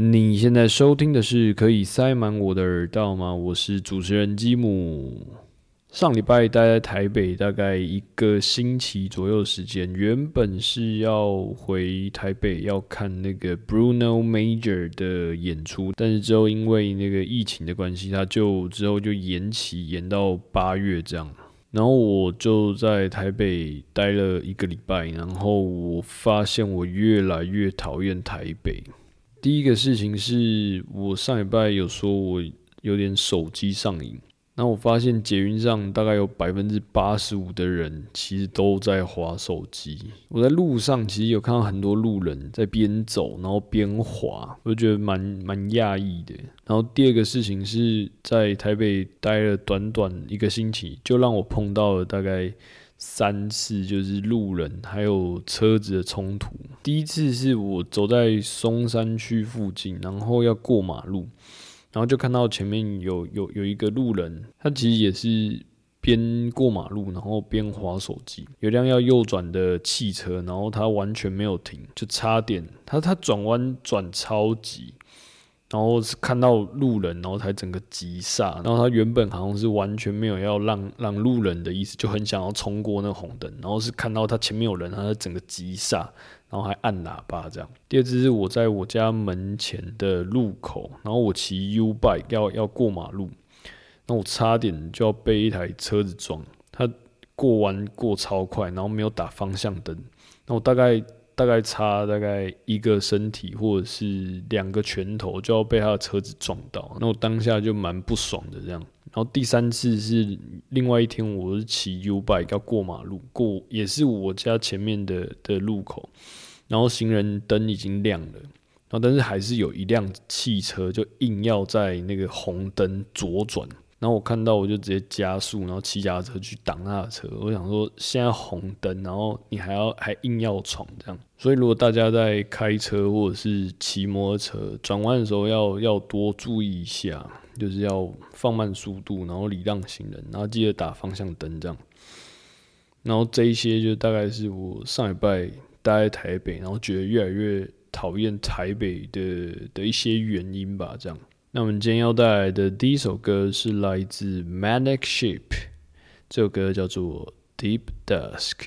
你现在收听的是可以塞满我的耳道吗？我是主持人吉姆。上礼拜待在台北大概一个星期左右时间，原本是要回台北要看那个 Bruno Major 的演出，但是之后因为那个疫情的关系，他就之后就延期延到八月这样。然后我就在台北待了一个礼拜，然后我发现我越来越讨厌台北。第一个事情是我上礼拜有说我有点手机上瘾。那我发现捷运上大概有百分之八十五的人其实都在划手机。我在路上其实有看到很多路人在边走然后边划，我就觉得蛮蛮讶异的。然后第二个事情是在台北待了短短一个星期，就让我碰到了大概三次就是路人还有车子的冲突。第一次是我走在松山区附近，然后要过马路。然后就看到前面有有有一个路人，他其实也是边过马路，然后边划手机。有辆要右转的汽车，然后他完全没有停，就差点他他转弯转超级，然后是看到路人，然后才整个急刹。然后他原本好像是完全没有要让让路人的意思，就很想要冲过那红灯。然后是看到他前面有人，他才整个急刹。然后还按喇叭这样。第二次是我在我家门前的路口，然后我骑 U bike 要要过马路，那我差点就要被一台车子撞。他过弯过超快，然后没有打方向灯，那我大概大概差大概一个身体或者是两个拳头就要被他的车子撞到。那我当下就蛮不爽的这样。然后第三次是另外一天，我是骑 U bike 要过马路，过也是我家前面的的路口。然后行人灯已经亮了，然后但是还是有一辆汽车就硬要在那个红灯左转，然后我看到我就直接加速，然后骑脚车去挡他的车。我想说现在红灯，然后你还要还硬要闯这样，所以如果大家在开车或者是骑摩托车转弯的时候要要多注意一下，就是要放慢速度，然后礼让行人，然后记得打方向灯这样。然后这一些就大概是我上礼拜。待在台北，然后觉得越来越讨厌台北的的一些原因吧。这样，那我们今天要带来的第一首歌是来自 Manic Sheep，这首歌叫做 Deep Dusk。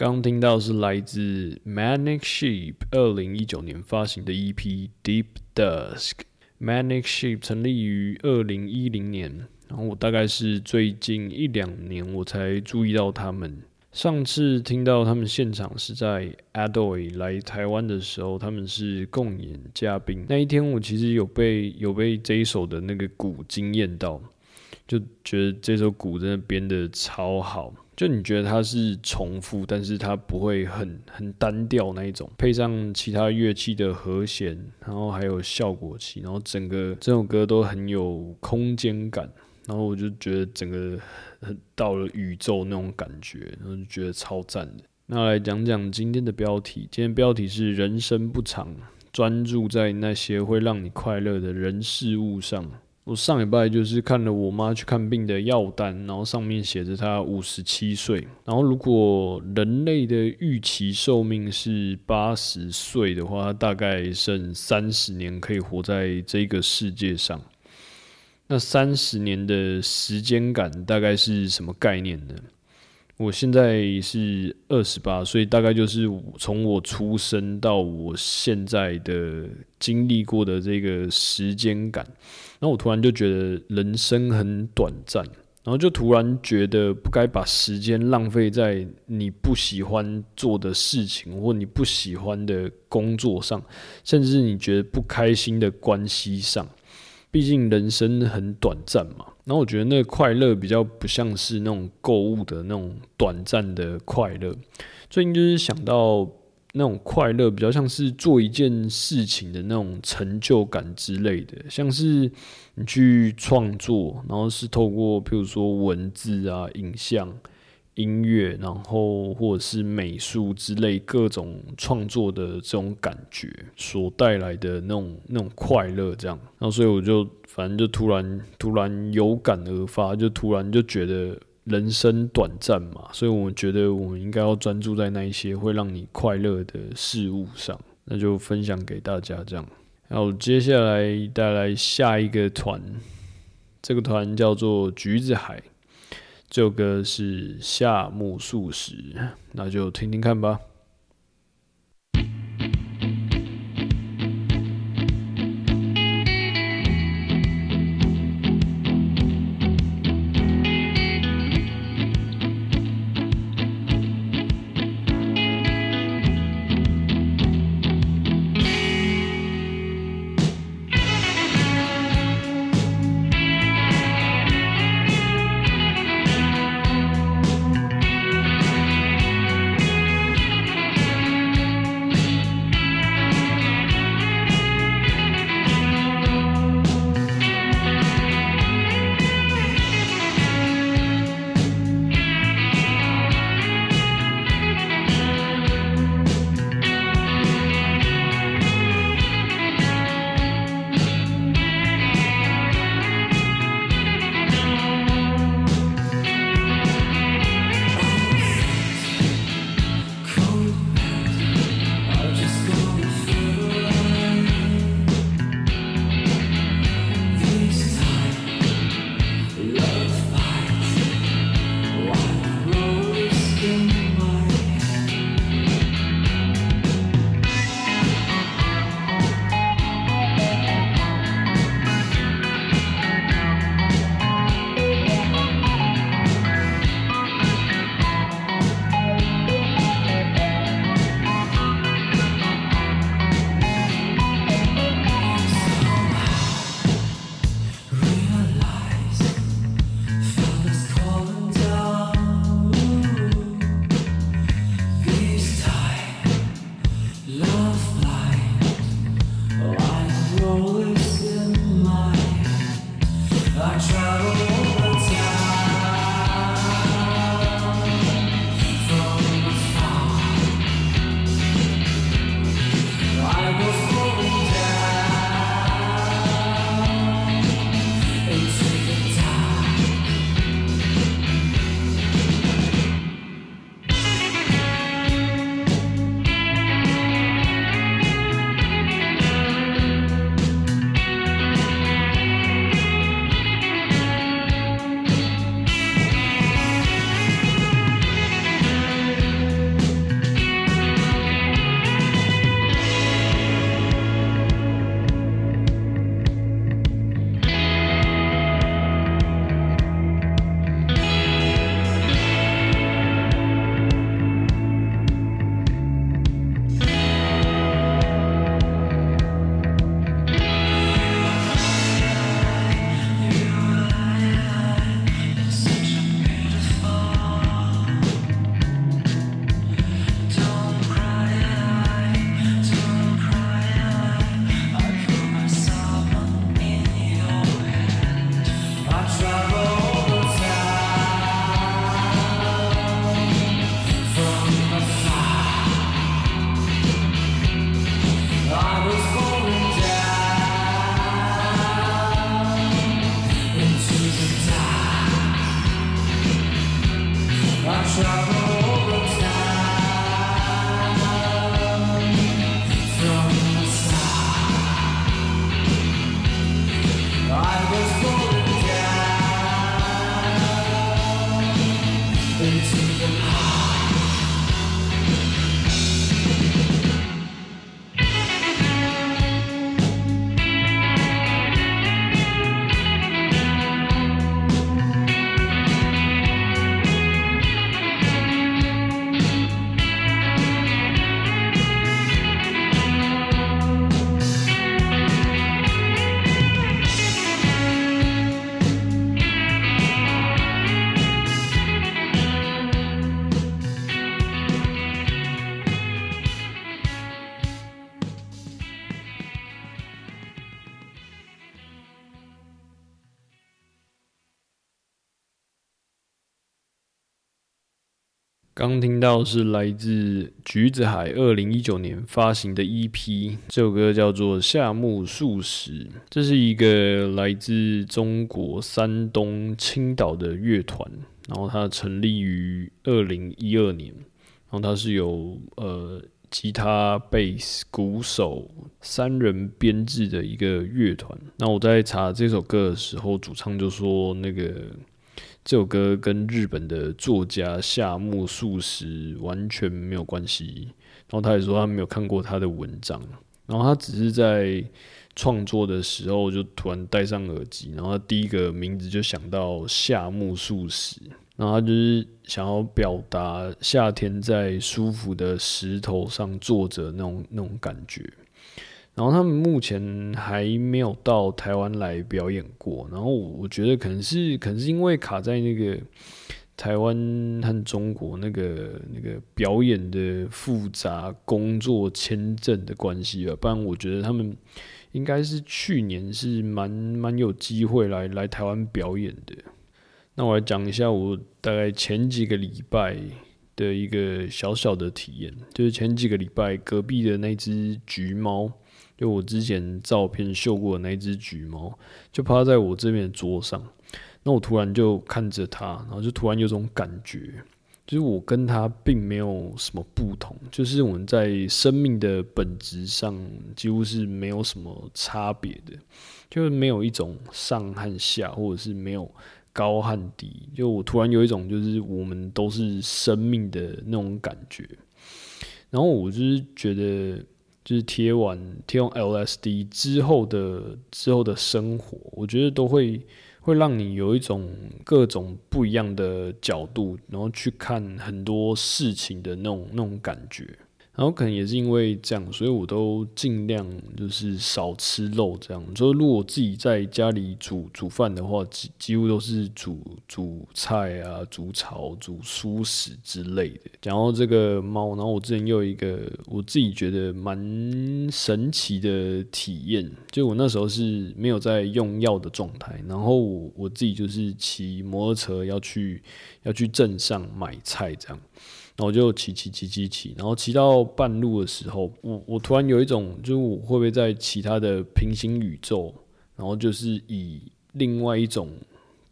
刚听到是来自 Manic Sheep 二零一九年发行的 EP Deep Dusk。Manic Sheep 成立于二零一零年，然后我大概是最近一两年我才注意到他们。上次听到他们现场是在 Adoy 来台湾的时候，他们是共演嘉宾。那一天我其实有被有被这一首的那个鼓惊艳到，就觉得这首鼓真的编的超好。就你觉得它是重复，但是它不会很很单调那一种，配上其他乐器的和弦，然后还有效果器，然后整个这首歌都很有空间感，然后我就觉得整个到了宇宙那种感觉，然后就觉得超赞的。那来讲讲今天的标题，今天标题是“人生不长，专注在那些会让你快乐的人事物上”。我上礼拜就是看了我妈去看病的药单，然后上面写着她五十七岁。然后如果人类的预期寿命是八十岁的话，大概剩三十年可以活在这个世界上。那三十年的时间感大概是什么概念呢？我现在是二十八岁，大概就是从我出生到我现在的经历过的这个时间感。然后我突然就觉得人生很短暂，然后就突然觉得不该把时间浪费在你不喜欢做的事情或你不喜欢的工作上，甚至你觉得不开心的关系上。毕竟人生很短暂嘛，然后我觉得那个快乐比较不像是那种购物的那种短暂的快乐。最近就是想到那种快乐，比较像是做一件事情的那种成就感之类的，像是你去创作，然后是透过譬如说文字啊、影像。音乐，然后或者是美术之类各种创作的这种感觉所带来的那种那种快乐，这样，然后所以我就反正就突然突然有感而发，就突然就觉得人生短暂嘛，所以我觉得我们应该要专注在那一些会让你快乐的事物上，那就分享给大家这样。然后接下来带来下一个团，这个团叫做橘子海。这首歌是夏目漱石，那就听听看吧。刚听到是来自橘子海二零一九年发行的 EP，这首歌叫做《夏目漱石》，这是一个来自中国山东青岛的乐团，然后它成立于二零一二年，然后它是由呃吉他、贝斯、鼓手三人编制的一个乐团。那我在查这首歌的时候，主唱就说那个。这首歌跟日本的作家夏目漱石完全没有关系，然后他也说他没有看过他的文章，然后他只是在创作的时候就突然戴上耳机，然后他第一个名字就想到夏目漱石，然后他就是想要表达夏天在舒服的石头上坐着那种那种感觉。然后他们目前还没有到台湾来表演过，然后我我觉得可能是可能是因为卡在那个台湾和中国那个那个表演的复杂工作签证的关系吧，不然我觉得他们应该是去年是蛮蛮有机会来来台湾表演的。那我来讲一下我大概前几个礼拜的一个小小的体验，就是前几个礼拜隔壁的那只橘猫。就我之前照片秀过的那只橘猫，就趴在我这边的桌上。那我突然就看着它，然后就突然有种感觉，就是我跟它并没有什么不同，就是我们在生命的本质上几乎是没有什么差别的，就是没有一种上和下，或者是没有高和低。就我突然有一种，就是我们都是生命的那种感觉。然后我就是觉得。就是贴完贴用 LSD 之后的之后的生活，我觉得都会会让你有一种各种不一样的角度，然后去看很多事情的那种那种感觉。然后可能也是因为这样，所以我都尽量就是少吃肉。这样，就如果我自己在家里煮煮饭的话，几几乎都是煮煮菜啊、煮炒、煮蔬食之类的。讲到这个猫，然后我之前又有一个我自己觉得蛮神奇的体验，就我那时候是没有在用药的状态，然后我自己就是骑摩托车要去要去镇上买菜这样。然后就骑骑骑骑骑，然后骑到半路的时候，我我突然有一种，就是我会不会在其他的平行宇宙，然后就是以另外一种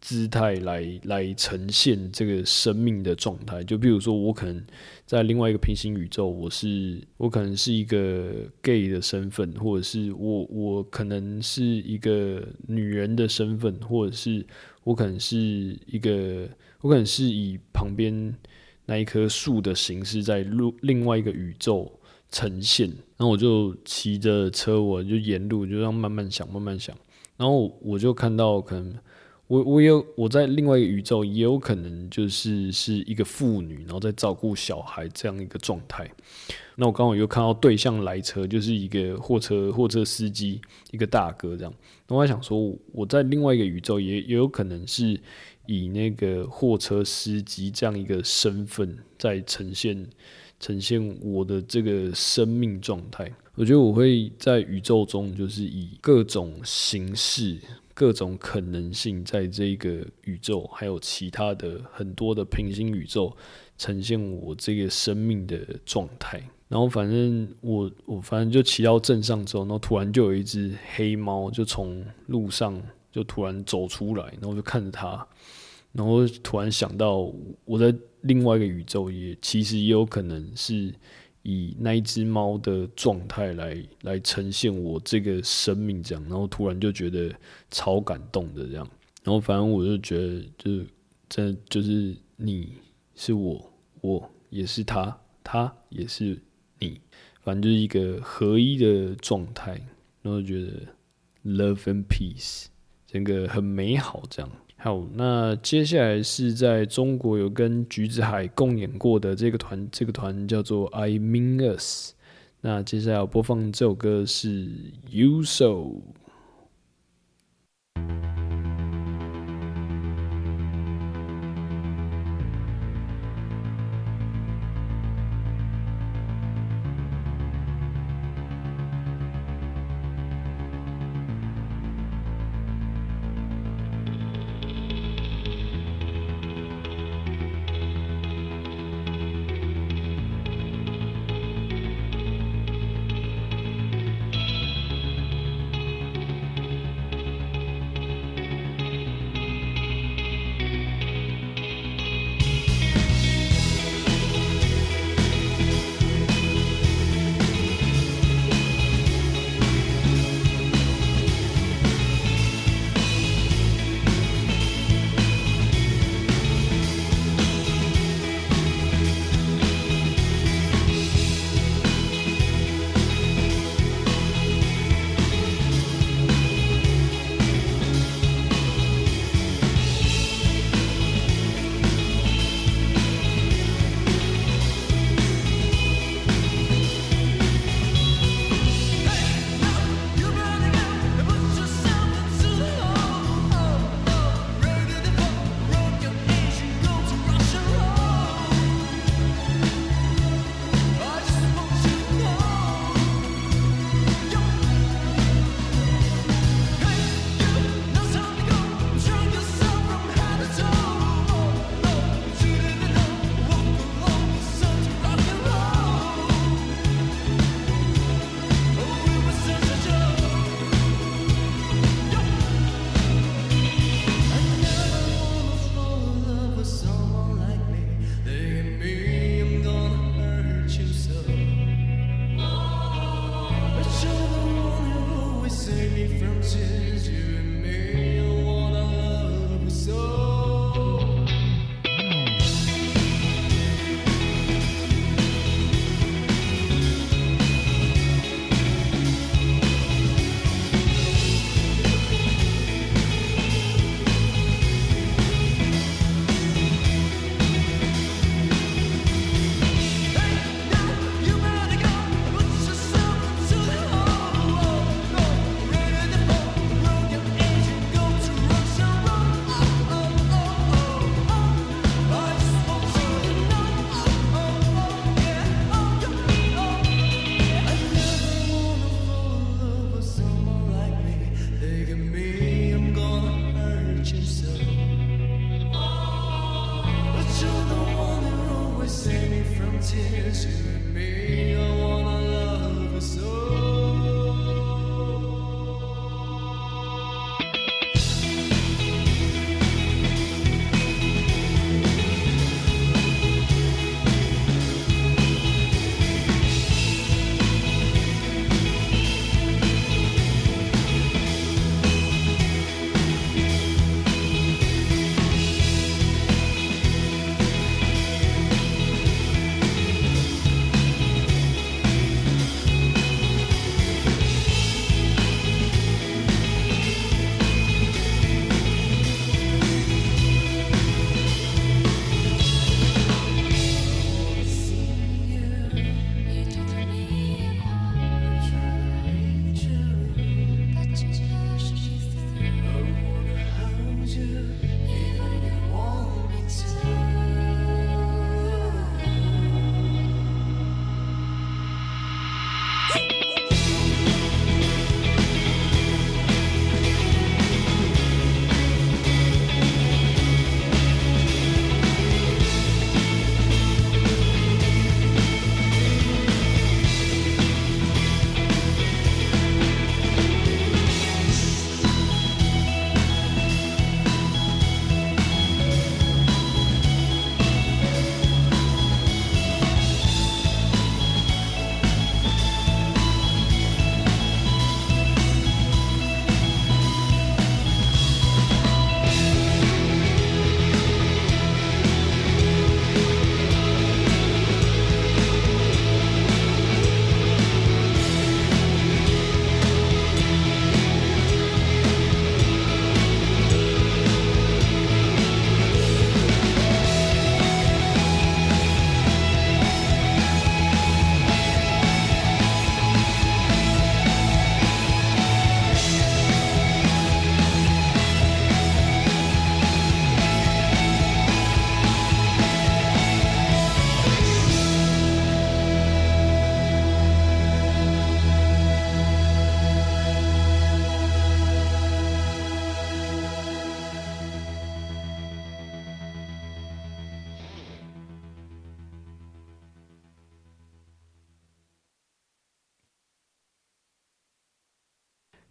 姿态来来呈现这个生命的状态。就比如说，我可能在另外一个平行宇宙，我是我可能是一个 gay 的身份，或者是我我可能是一个女人的身份，或者是我可能是一个我可能是以旁边。那一棵树的形式在路另外一个宇宙呈现，然后我就骑着车，我就沿路就这样慢慢想，慢慢想，然后我就看到可能我我有我在另外一个宇宙也有可能就是是一个妇女，然后在照顾小孩这样一个状态。那我刚好又看到对向来车，就是一个货车货车司机，一个大哥这样。那我在想说，我在另外一个宇宙也也有可能是。以那个货车司机这样一个身份，在呈现呈现我的这个生命状态。我觉得我会在宇宙中，就是以各种形式、各种可能性，在这个宇宙，还有其他的很多的平行宇宙，呈现我这个生命的状态。然后，反正我我反正就骑到镇上之后，然后突然就有一只黑猫，就从路上就突然走出来，然后就看着它。然后突然想到，我在另外一个宇宙也其实也有可能是以那一只猫的状态来来呈现我这个生命这样，然后突然就觉得超感动的这样。然后反正我就觉得，就是真的就是你是我，我也是他，他也是你，反正就是一个合一的状态。然后觉得 love and peace，整个很美好这样。好，那接下来是在中国有跟橘子海共演过的这个团，这个团叫做 I Mean Us。那接下来要播放这首歌是 You So。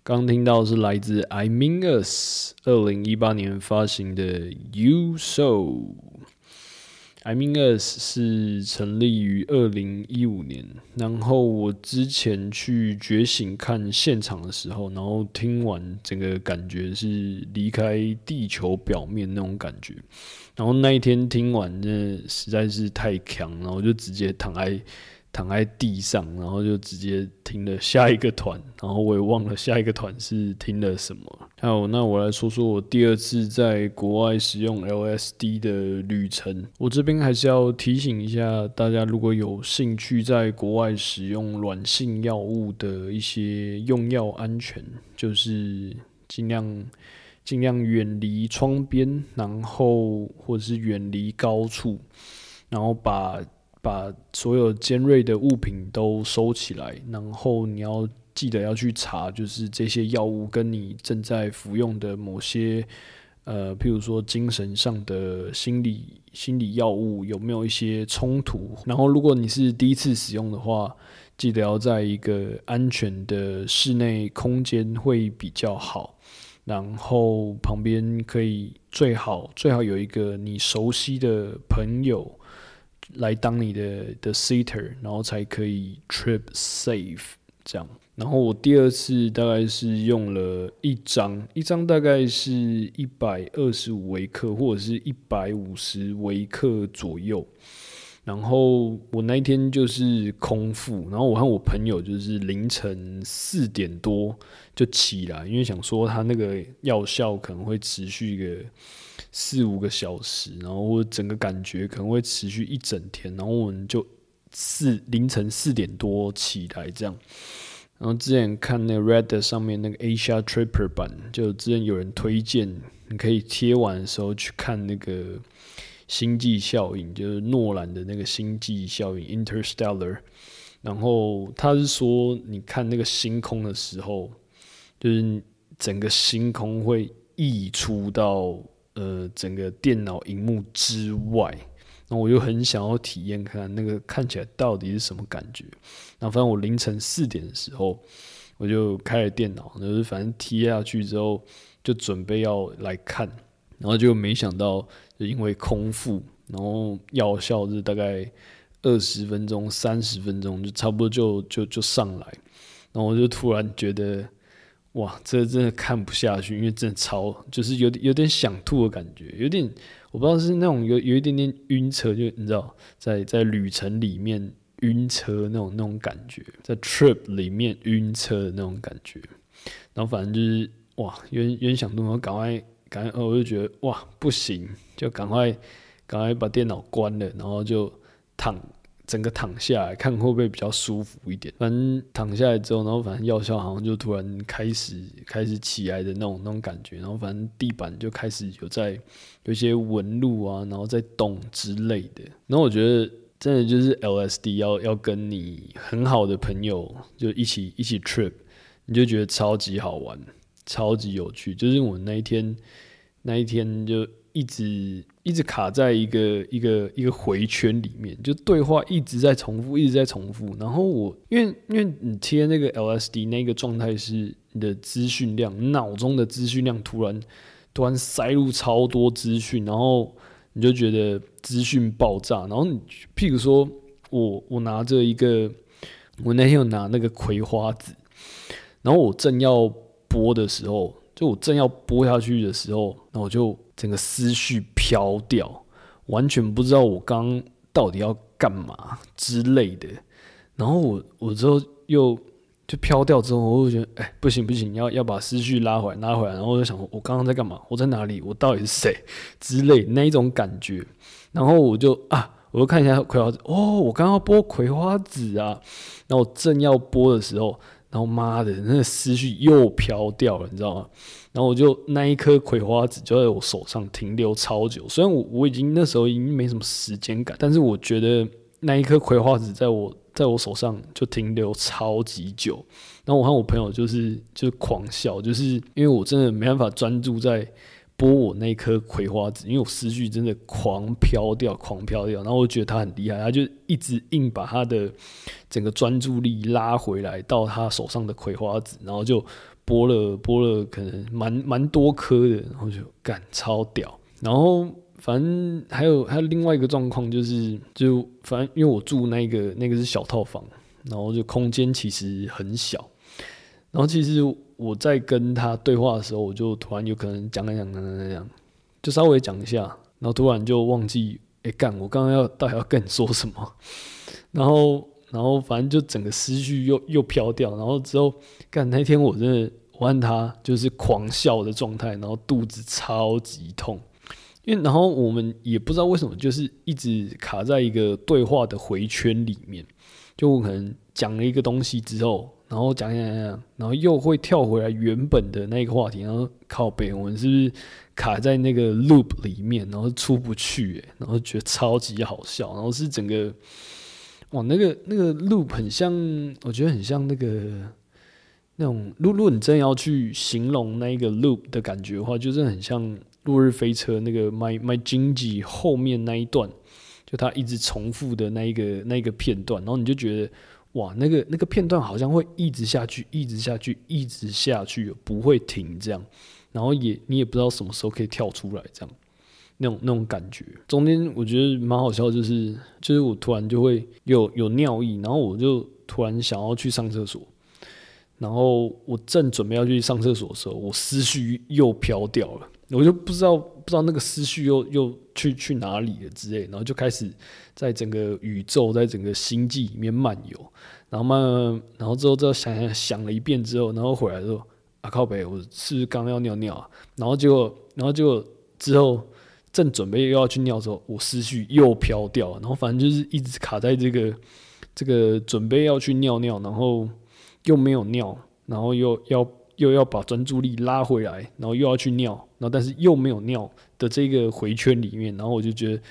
刚听到是来自 I Mean Us 二零一八年发行的 You So。I Mean Us 是成立于二零一五年，然后我之前去觉醒看现场的时候，然后听完整个感觉是离开地球表面那种感觉，然后那一天听完，那实在是太强，然后就直接躺在。躺在地上，然后就直接听了下一个团，然后我也忘了下一个团是听了什么。好，那我来说说我第二次在国外使用 LSD 的旅程。我这边还是要提醒一下大家，如果有兴趣在国外使用软性药物的一些用药安全，就是尽量尽量远离窗边，然后或者是远离高处，然后把。把所有尖锐的物品都收起来，然后你要记得要去查，就是这些药物跟你正在服用的某些，呃，譬如说精神上的心理心理药物有没有一些冲突。然后，如果你是第一次使用的话，记得要在一个安全的室内空间会比较好。然后旁边可以最好最好有一个你熟悉的朋友。来当你的的 seater，然后才可以 trip safe 这样。然后我第二次大概是用了一张，一张大概是一百二十五微克或者是一百五十微克左右。然后我那一天就是空腹，然后我和我朋友就是凌晨四点多就起来，因为想说他那个药效可能会持续一个。四五个小时，然后我整个感觉可能会持续一整天，然后我们就四凌晨四点多起来这样。然后之前看那 Red 上面那个 Asia Tripper 版，就之前有人推荐，你可以贴完的时候去看那个星际效应，就是诺兰的那个星际效应 Interstellar。然后他是说，你看那个星空的时候，就是整个星空会溢出到。呃，整个电脑荧幕之外，那我就很想要体验看那个看起来到底是什么感觉。然后反正我凌晨四点的时候，我就开了电脑，就是反正贴下去之后，就准备要来看，然后就没想到，就因为空腹，然后药效是大概二十分钟、三十分钟，就差不多就就就上来，然后我就突然觉得。哇，这真的看不下去，因为真的超，就是有点有点想吐的感觉，有点我不知道是那种有有一点点晕车，就你知道，在在旅程里面晕车那种那种感觉，在 trip 里面晕车的那种感觉，然后反正就是哇，有点有点想吐，然后赶快赶快，我就觉得哇不行，就赶快赶快把电脑关了，然后就躺。整个躺下来看会不会比较舒服一点？反正躺下来之后，然后反正药效好像就突然开始开始起来的那种那种感觉，然后反正地板就开始有在有些纹路啊，然后在动之类的。然后我觉得真的就是 LSD 要要跟你很好的朋友就一起一起 trip，你就觉得超级好玩，超级有趣。就是我那一天那一天就。一直一直卡在一个一个一个回圈里面，就对话一直在重复，一直在重复。然后我因为因为你贴那个 LSD 那个状态是你的资讯量，脑中的资讯量突然突然塞入超多资讯，然后你就觉得资讯爆炸。然后你譬如说我我拿着一个，我那天有拿那个葵花籽，然后我正要播的时候，就我正要播下去的时候，那我就。整个思绪飘掉，完全不知道我刚到底要干嘛之类的。然后我我之后又就飘掉之后，我就觉得哎不行不行，要要把思绪拉回来拉回来。然后我就想我刚刚在干嘛？我在哪里？我到底是谁之类那一种感觉。然后我就啊，我就看一下葵花籽哦，我刚刚播葵花籽啊。然后正要播的时候，然后妈的，那思绪又飘掉了，你知道吗？然后我就那一颗葵花籽就在我手上停留超久，虽然我我已经那时候已经没什么时间感，但是我觉得那一颗葵花籽在我在我手上就停留超级久。然后我和我朋友就是就狂笑，就是因为我真的没办法专注在播我那颗葵花籽，因为我思绪真的狂飘掉，狂飘掉。然后我觉得他很厉害，他就一直硬把他的整个专注力拉回来到他手上的葵花籽，然后就。播了播了，可能蛮蛮多颗的，然后就干超屌。然后反正还有还有另外一个状况，就是就反正因为我住那个那个是小套房，然后就空间其实很小。然后其实我在跟他对话的时候，我就突然有可能讲讲讲讲讲讲，就稍微讲一下，然后突然就忘记，哎干，我刚刚要到底要跟你说什么？然后。然后反正就整个思绪又又飘掉，然后之后干那天我真的我看他就是狂笑的状态，然后肚子超级痛，因为然后我们也不知道为什么就是一直卡在一个对话的回圈里面，就我可能讲了一个东西之后，然后讲讲讲，然后又会跳回来原本的那个话题，然后靠背我们是不是卡在那个 loop 里面，然后出不去，然后觉得超级好笑，然后是整个。哇，那个那个 loop 很像，我觉得很像那个那种，如果你真的要去形容那一个 loop 的感觉的话，就是很像《落日飞车》那个 My My Jinji 后面那一段，就它一直重复的那一个那一个片段，然后你就觉得哇，那个那个片段好像会一直下去，一直下去，一直下去，不会停这样，然后也你也不知道什么时候可以跳出来这样。那种那种感觉，中间我觉得蛮好笑，就是就是我突然就会有有尿意，然后我就突然想要去上厕所，然后我正准备要去上厕所的时候，我思绪又飘掉了，我就不知道不知道那个思绪又又去去哪里了之类，然后就开始在整个宇宙，在整个星际里面漫游，然后慢慢，然后之后再想想想了一遍之后，然后回来之后啊靠北，我是不是刚要尿尿啊？然后结果然后结果之后。正准备又要去尿的时候，我思绪又飘掉，然后反正就是一直卡在这个这个准备要去尿尿，然后又没有尿，然后又要又要把专注力拉回来，然后又要去尿，然后但是又没有尿的这个回圈里面，然后我就觉得，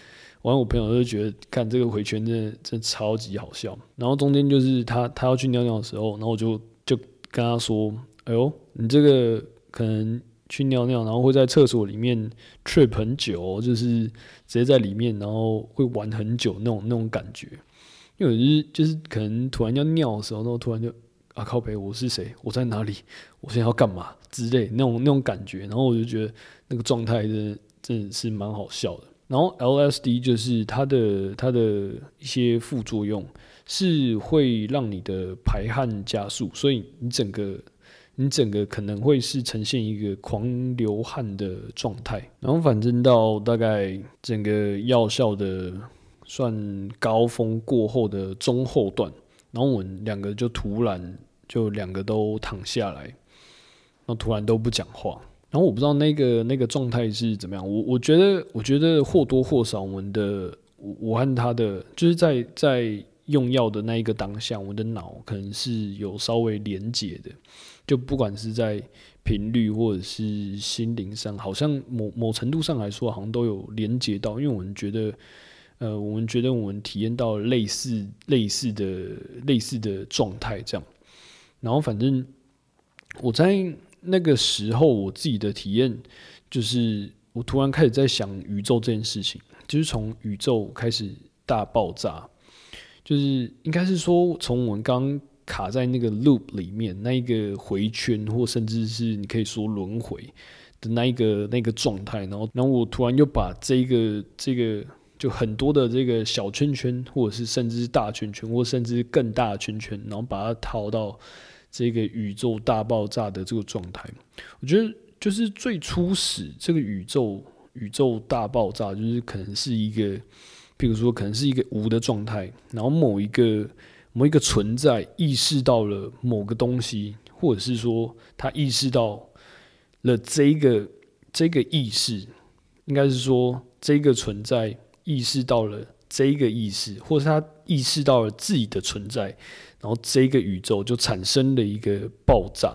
完我朋友就觉得看这个回圈真的真的超级好笑。然后中间就是他他要去尿尿的时候，然后我就就跟他说：“哎呦，你这个可能。”去尿尿，然后会在厕所里面 trip 很久，就是直接在里面，然后会玩很久那种那种感觉。因为就是就是可能突然要尿的时候，然后突然就啊靠北，我是谁？我在哪里？我现在要干嘛之类那种那种感觉。然后我就觉得那个状态真的真的是蛮好笑的。然后 LSD 就是它的它的一些副作用是会让你的排汗加速，所以你整个。你整个可能会是呈现一个狂流汗的状态，然后反正到大概整个药效的算高峰过后的中后段，然后我们两个就突然就两个都躺下来，然后突然都不讲话，然后我不知道那个那个状态是怎么样，我我觉得我觉得或多或少我们的我和他的就是在在用药的那一个当下，我的脑可能是有稍微连接的。就不管是在频率或者是心灵上，好像某某程度上来说，好像都有连接到，因为我们觉得，呃，我们觉得我们体验到类似类似的类似的状态这样。然后反正我在那个时候，我自己的体验就是，我突然开始在想宇宙这件事情，就是从宇宙开始大爆炸，就是应该是说从我们刚。卡在那个 loop 里面，那一个回圈，或甚至是你可以说轮回的那一个那个状态，然后，然后我突然又把这个这个就很多的这个小圈圈，或者是甚至是大圈圈，或甚至更大的圈圈，然后把它套到这个宇宙大爆炸的这个状态。我觉得就是最初始这个宇宙宇宙大爆炸，就是可能是一个，比如说可能是一个无的状态，然后某一个。某一个存在意识到了某个东西，或者是说他意识到了这个这个意识，应该是说这个存在意识到了这个意识，或者他意识到了自己的存在，然后这个宇宙就产生了一个爆炸，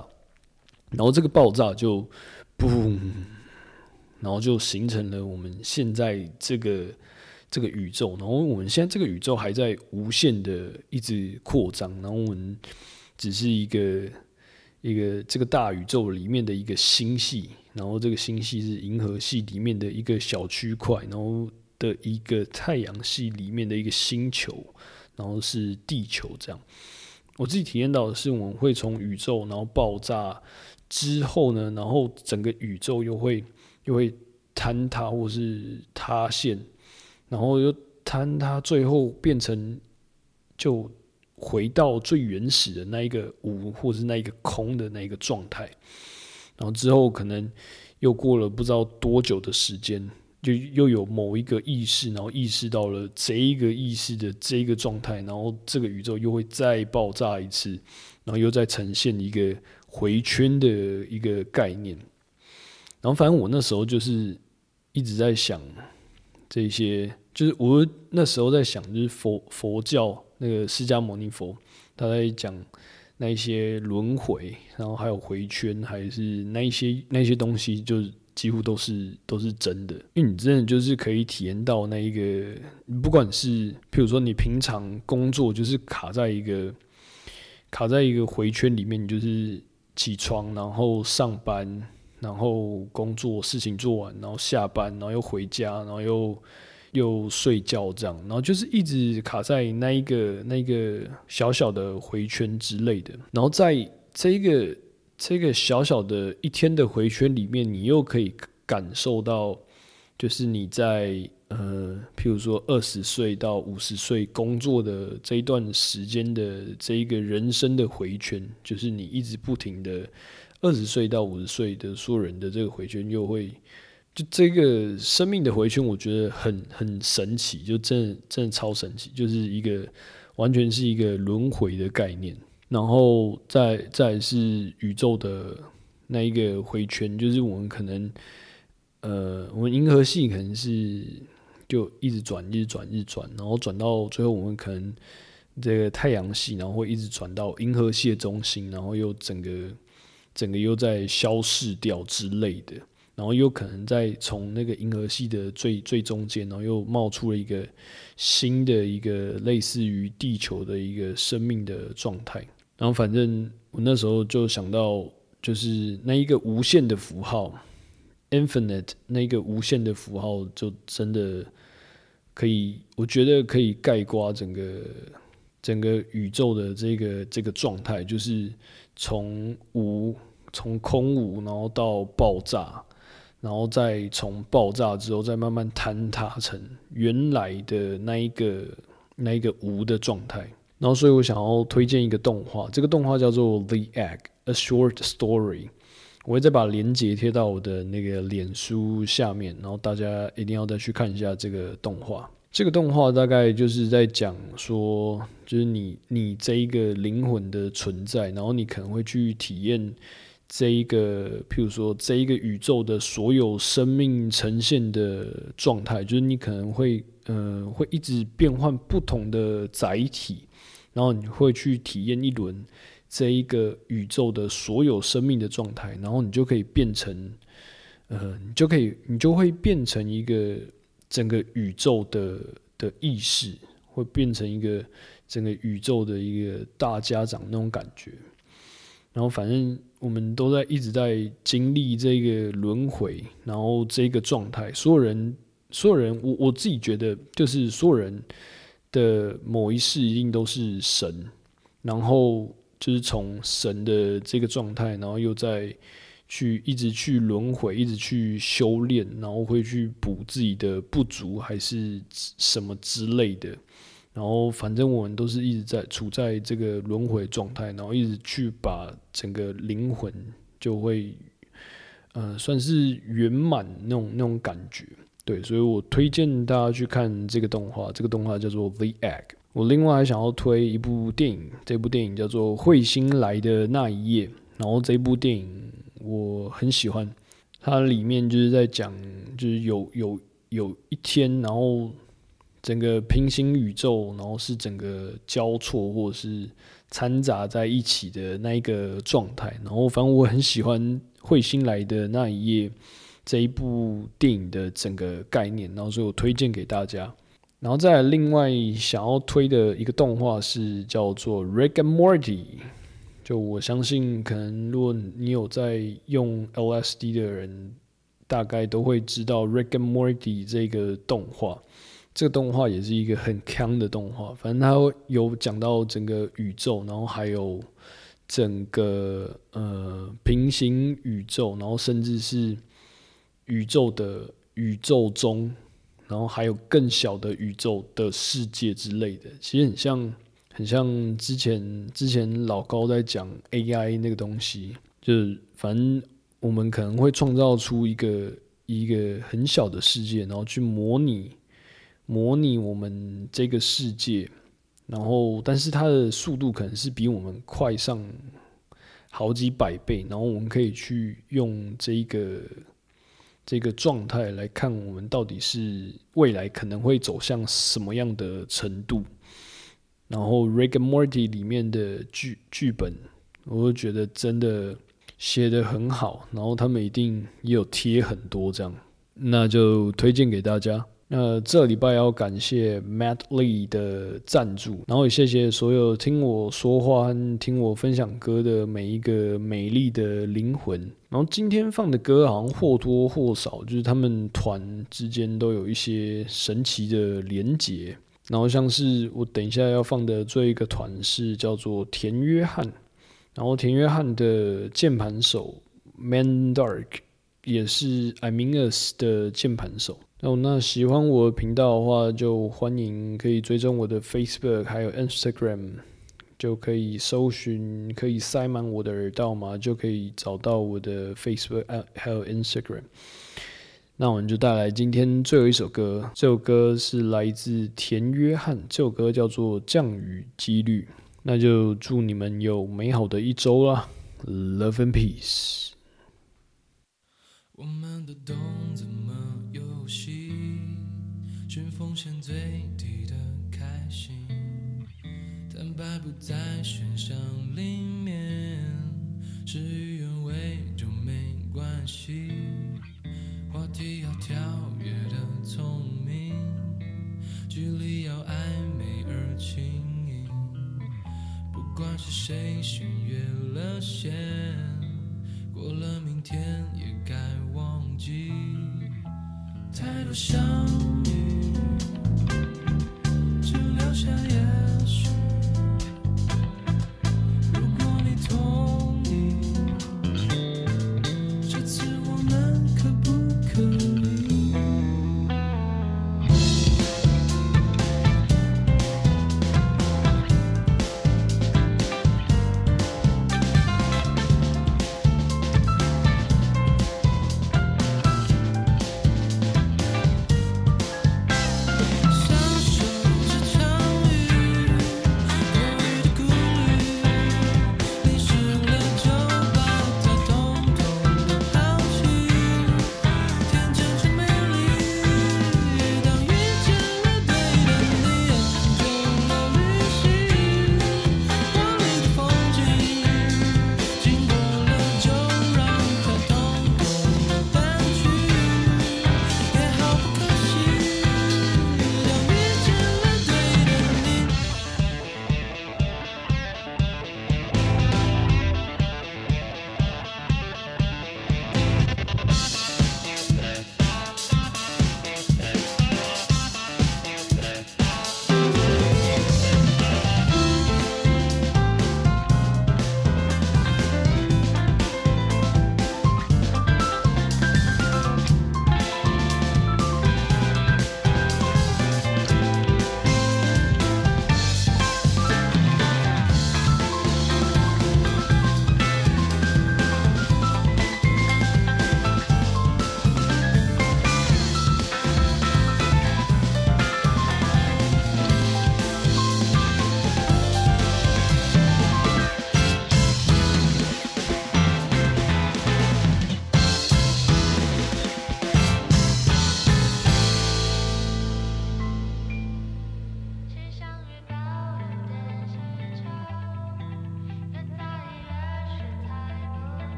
然后这个爆炸就嘣，然后就形成了我们现在这个。这个宇宙，然后我们现在这个宇宙还在无限的一直扩张，然后我们只是一个一个这个大宇宙里面的一个星系，然后这个星系是银河系里面的一个小区块，然后的一个太阳系里面的一个星球，然后是地球这样。我自己体验到的是，我们会从宇宙然后爆炸之后呢，然后整个宇宙又会又会坍塌或是塌陷。然后又坍塌，最后变成就回到最原始的那一个无，或是那一个空的那一个状态。然后之后可能又过了不知道多久的时间，就又有某一个意识，然后意识到了这一个意识的这一个状态，然后这个宇宙又会再爆炸一次，然后又再呈现一个回圈的一个概念。然后反正我那时候就是一直在想这些。就是我那时候在想，就是佛佛教那个释迦牟尼佛，他在讲那一些轮回，然后还有回圈，还是那一些那一些东西，就几乎都是都是真的。因为你真的就是可以体验到那一个，不管是譬如说你平常工作就是卡在一个卡在一个回圈里面，你就是起床，然后上班，然后工作事情做完，然后下班，然后又回家，然后又。又睡觉这样，然后就是一直卡在那一个那个小小的回圈之类的，然后在这个这个小小的一天的回圈里面，你又可以感受到，就是你在呃，譬如说二十岁到五十岁工作的这一段时间的这一个人生的回圈，就是你一直不停的二十岁到五十岁的所有人的这个回圈又会。就这个生命的回圈，我觉得很很神奇，就真的真的超神奇，就是一个完全是一个轮回的概念。然后再再是宇宙的那一个回圈，就是我们可能呃，我们银河系可能是就一直转，一直转，一直转，然后转到最后，我们可能这个太阳系，然后会一直转到银河系的中心，然后又整个整个又在消逝掉之类的。然后又可能在从那个银河系的最最中间，然后又冒出了一个新的一个类似于地球的一个生命的状态。然后反正我那时候就想到，就是那一个无限的符号，infinite 那一个无限的符号，就真的可以，我觉得可以概括整个整个宇宙的这个这个状态，就是从无从空无，然后到爆炸，然后再从爆炸之后再慢慢坍塌成原来的那一个那一个无的状态。然后，所以我想要推荐一个动画，这个动画叫做《The Egg: A Short Story》。我会再把链接贴到我的那个脸书下面，然后大家一定要再去看一下这个动画。这个动画大概就是在讲说，就是你你这一个灵魂的存在，然后你可能会去体验这一个，譬如说这一个宇宙的所有生命呈现的状态，就是你可能会呃会一直变换不同的载体。然后你会去体验一轮这一个宇宙的所有生命的状态，然后你就可以变成，呃，你就可以，你就会变成一个整个宇宙的的意识，会变成一个整个宇宙的一个大家长那种感觉。然后反正我们都在一直在经历这个轮回，然后这个状态，所有人，所有人，我我自己觉得就是所有人。的某一世一定都是神，然后就是从神的这个状态，然后又在去一直去轮回，一直去修炼，然后会去补自己的不足，还是什么之类的。然后反正我们都是一直在处在这个轮回状态，然后一直去把整个灵魂就会，呃，算是圆满那种那种感觉。对，所以我推荐大家去看这个动画，这个动画叫做《The Egg》。我另外还想要推一部电影，这部电影叫做《彗星来的那一夜》。然后这部电影我很喜欢，它里面就是在讲，就是有有有一天，然后整个平行宇宙，然后是整个交错或者是掺杂在一起的那一个状态。然后反正我很喜欢《彗星来的那一夜》。这一部电影的整个概念，然后所以我推荐给大家。然后再另外想要推的一个动画是叫做《Rick and Morty》，就我相信可能如果你有在用 LSD 的人，大概都会知道《Rick and Morty》这个动画。这个动画也是一个很强的动画，反正它有讲到整个宇宙，然后还有整个呃平行宇宙，然后甚至是。宇宙的宇宙中，然后还有更小的宇宙的世界之类的，其实很像，很像之前之前老高在讲 AI 那个东西，就是反正我们可能会创造出一个一个很小的世界，然后去模拟模拟我们这个世界，然后但是它的速度可能是比我们快上好几百倍，然后我们可以去用这个。这个状态来看，我们到底是未来可能会走向什么样的程度？然后《Rick and Morty》里面的剧剧本，我会觉得真的写的很好。然后他们一定也有贴很多这样，那就推荐给大家。那这礼拜要感谢 Matt Lee 的赞助，然后也谢谢所有听我说话和听我分享歌的每一个美丽的灵魂。然后今天放的歌好像或多或少就是他们团之间都有一些神奇的连结。然后像是我等一下要放的最后一个团是叫做田约翰，然后田约翰的键盘手 Man Dark 也是 I Mean Us 的键盘手。哦，那喜欢我的频道的话，就欢迎可以追踪我的 Facebook 还有 Instagram，就可以搜寻，可以塞满我的耳道嘛，就可以找到我的 Facebook 还有 Instagram。那我们就带来今天最后一首歌，这首歌是来自田约翰，这首歌叫做《降雨几率》。那就祝你们有美好的一周啦，Love and Peace。我们的冬怎么游戏？寻风险最低的开心，坦白不在选项里面，事与愿违就没关系。话题要跳跃的聪明，距离要暧昧而轻盈。不管是谁先越了线。过了明天也该忘记，太多相遇，只留下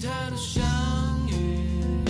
太多相遇